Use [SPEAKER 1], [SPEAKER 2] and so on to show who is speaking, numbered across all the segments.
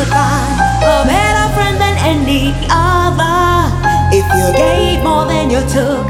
[SPEAKER 1] would find a better friend than any other if you gave more than you took.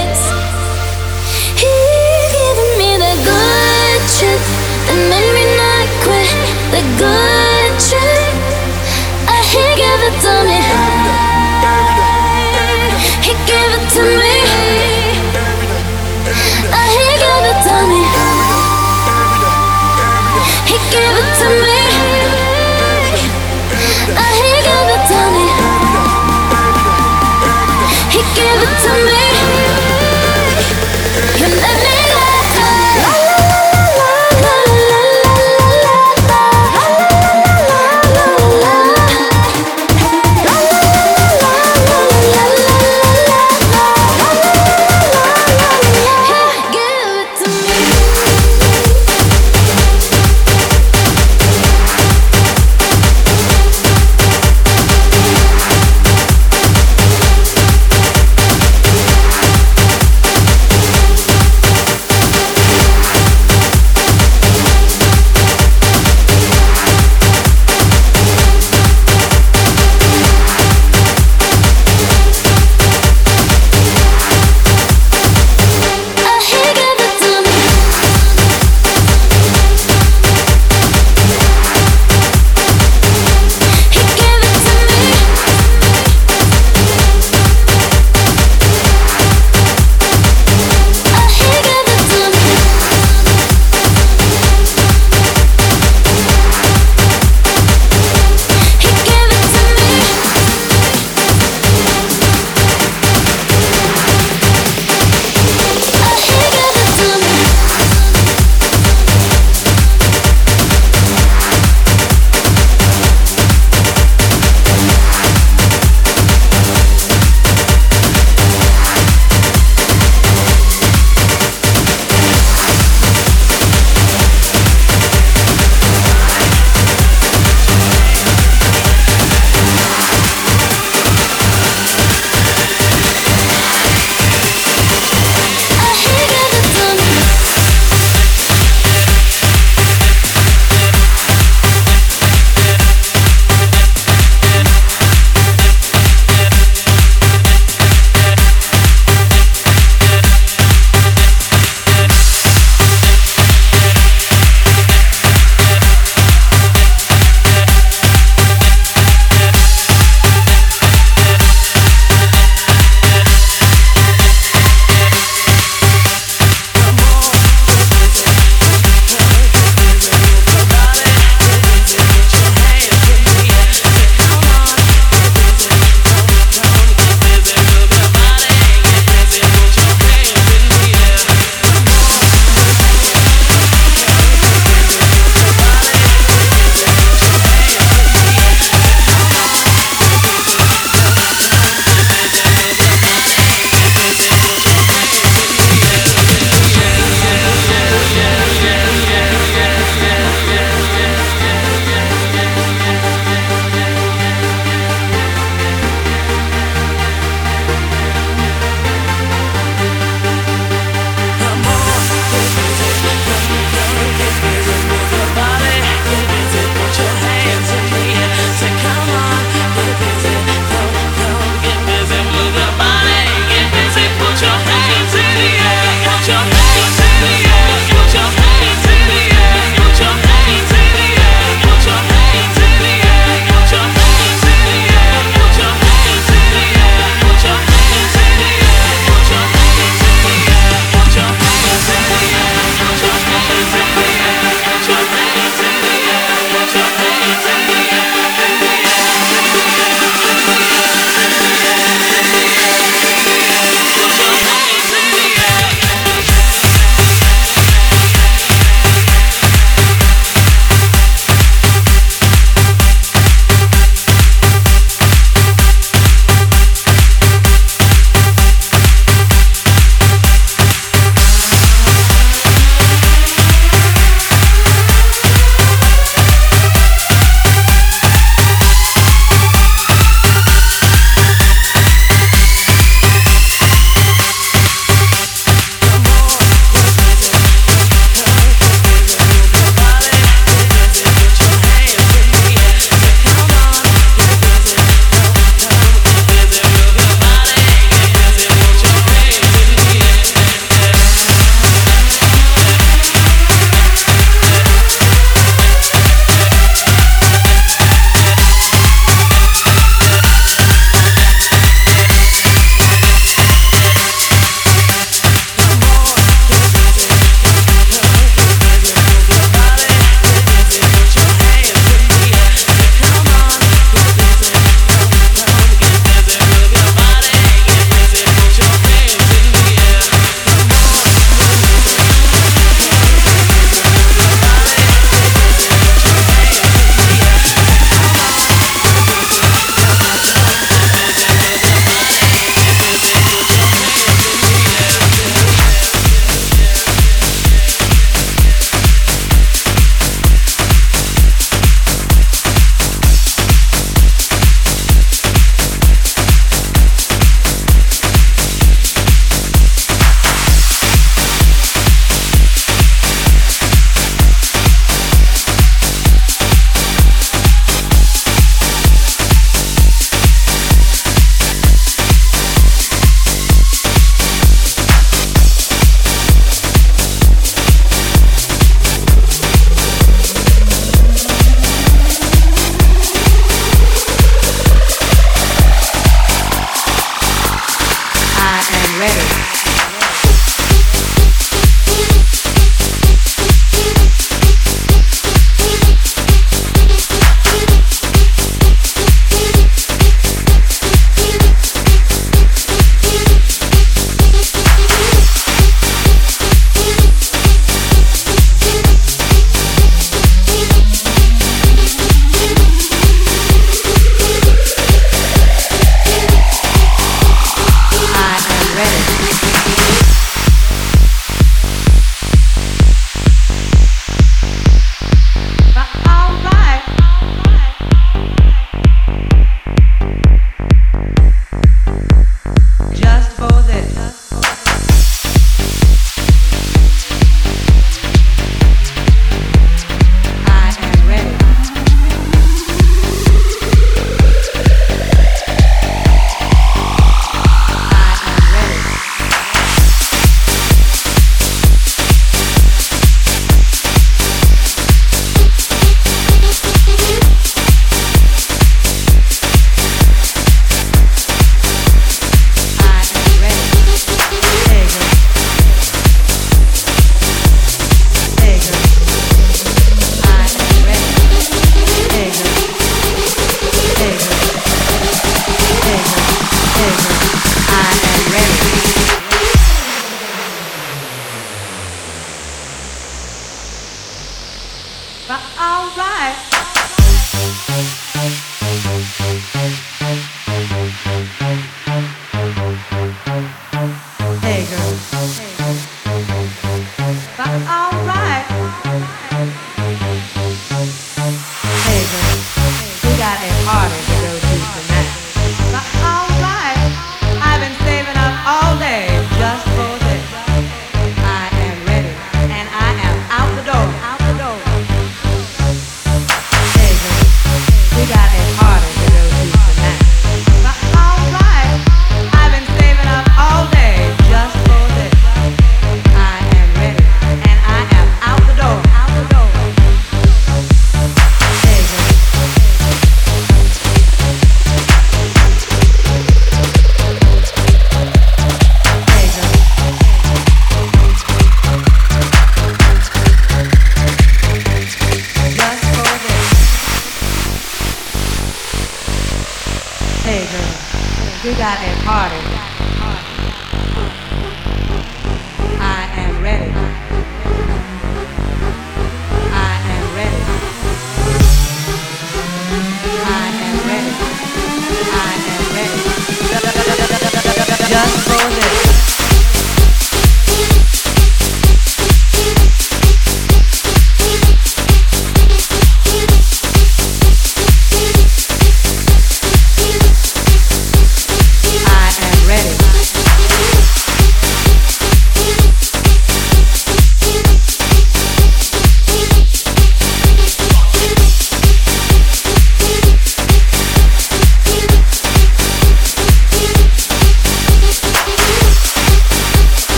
[SPEAKER 1] got a
[SPEAKER 2] party.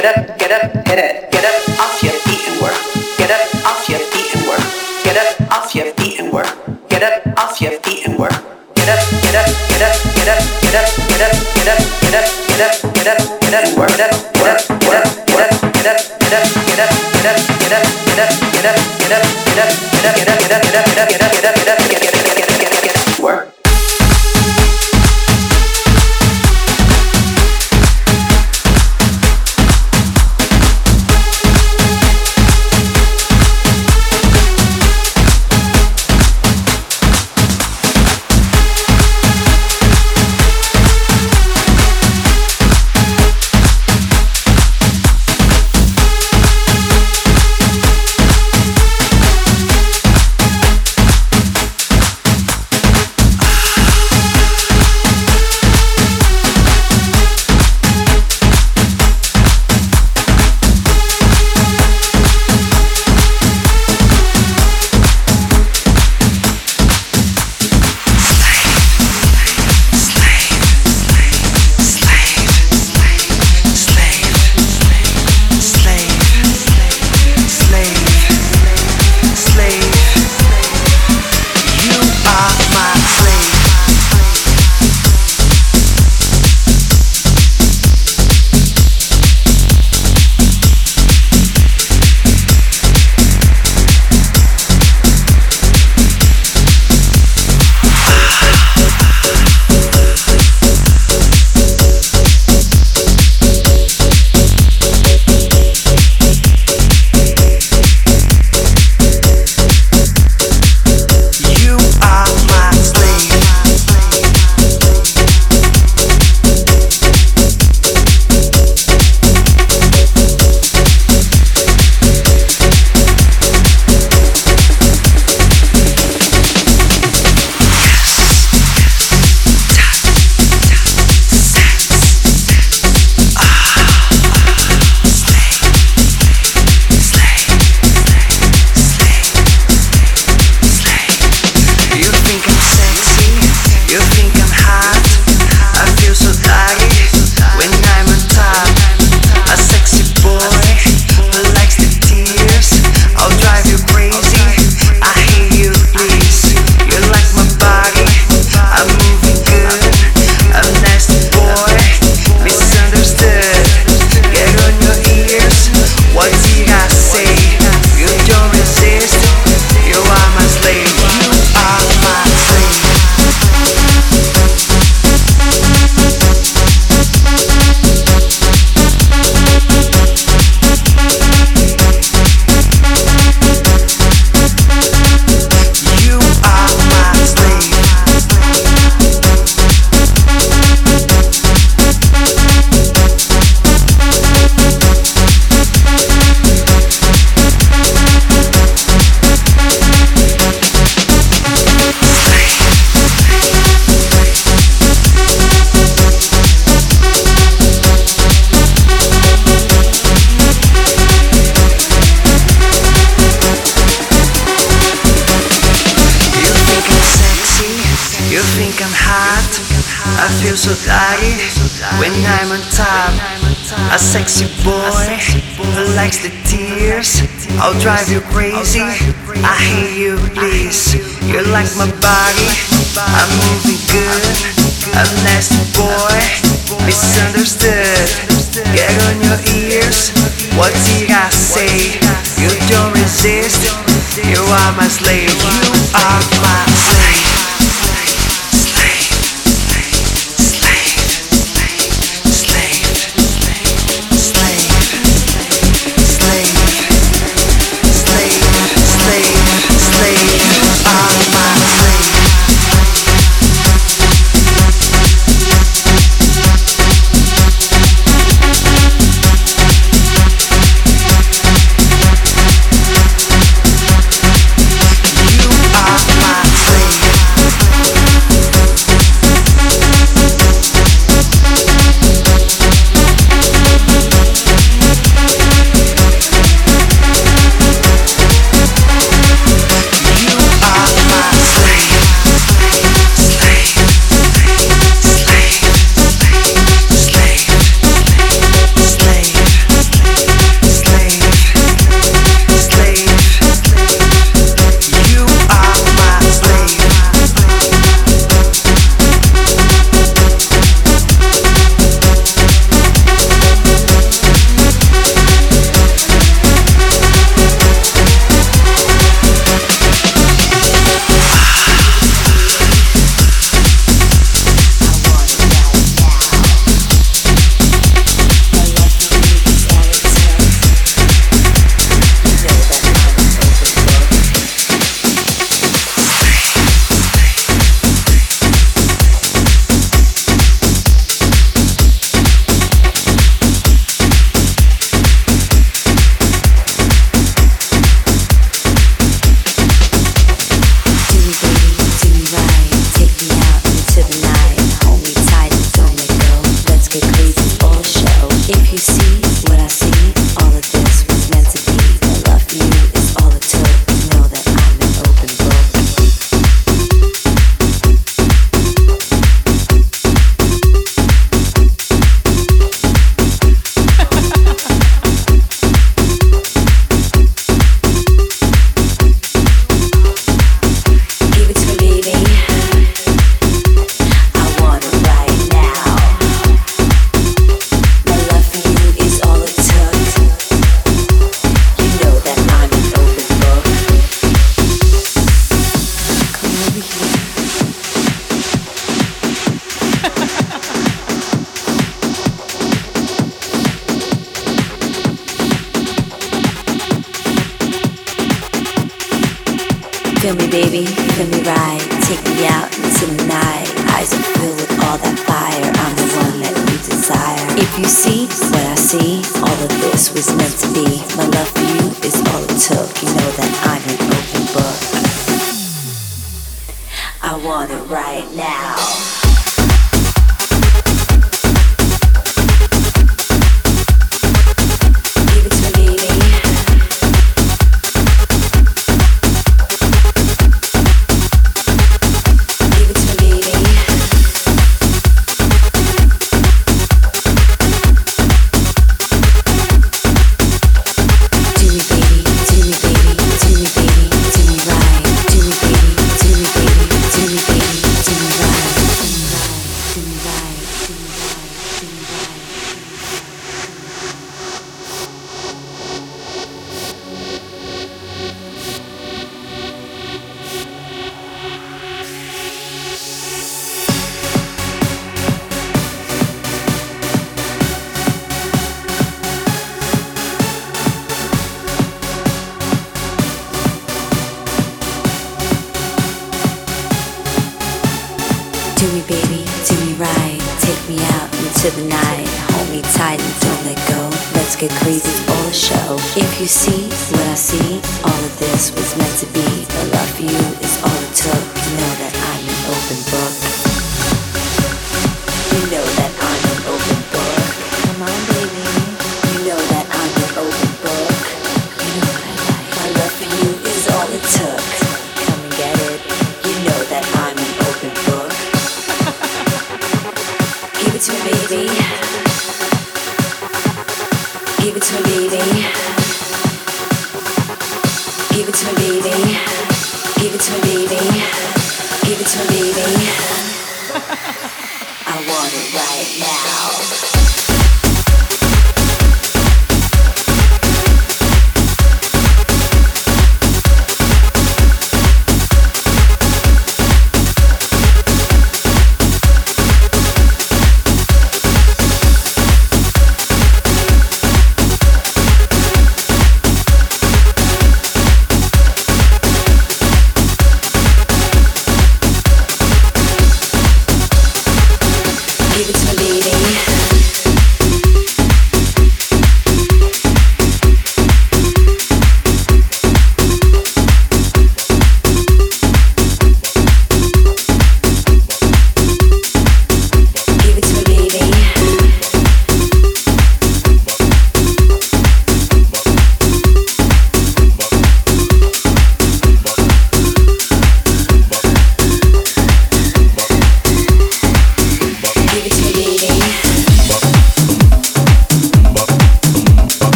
[SPEAKER 1] get up, get up, hit it, get up off your feet and work. Get up off your feet and work. Get up off your feet and work. Get up off your feet and work. Get up, get up, get up, get up, get up, get up, get up, get up, get up, get up, get up, get up, get up, get up.
[SPEAKER 3] Likes the tears. I'll drive you crazy. I hear you, please. You like my body. I'm moving good. A nasty boy, misunderstood. Get on your ears. What did I say? You don't resist. You are my slave. You are my slave.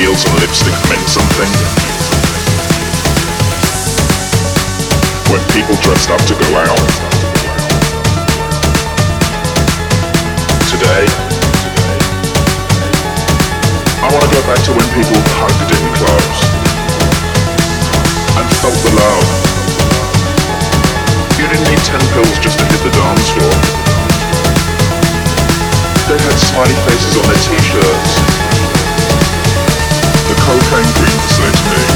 [SPEAKER 4] Heels and lipstick meant something. When people dressed up to go out. Today, I want to go back to when people hugged in clubs and felt the love. You didn't need ten pills just to hit the dance floor. They had smiley faces on their t-shirts. The cocaine queens say to me,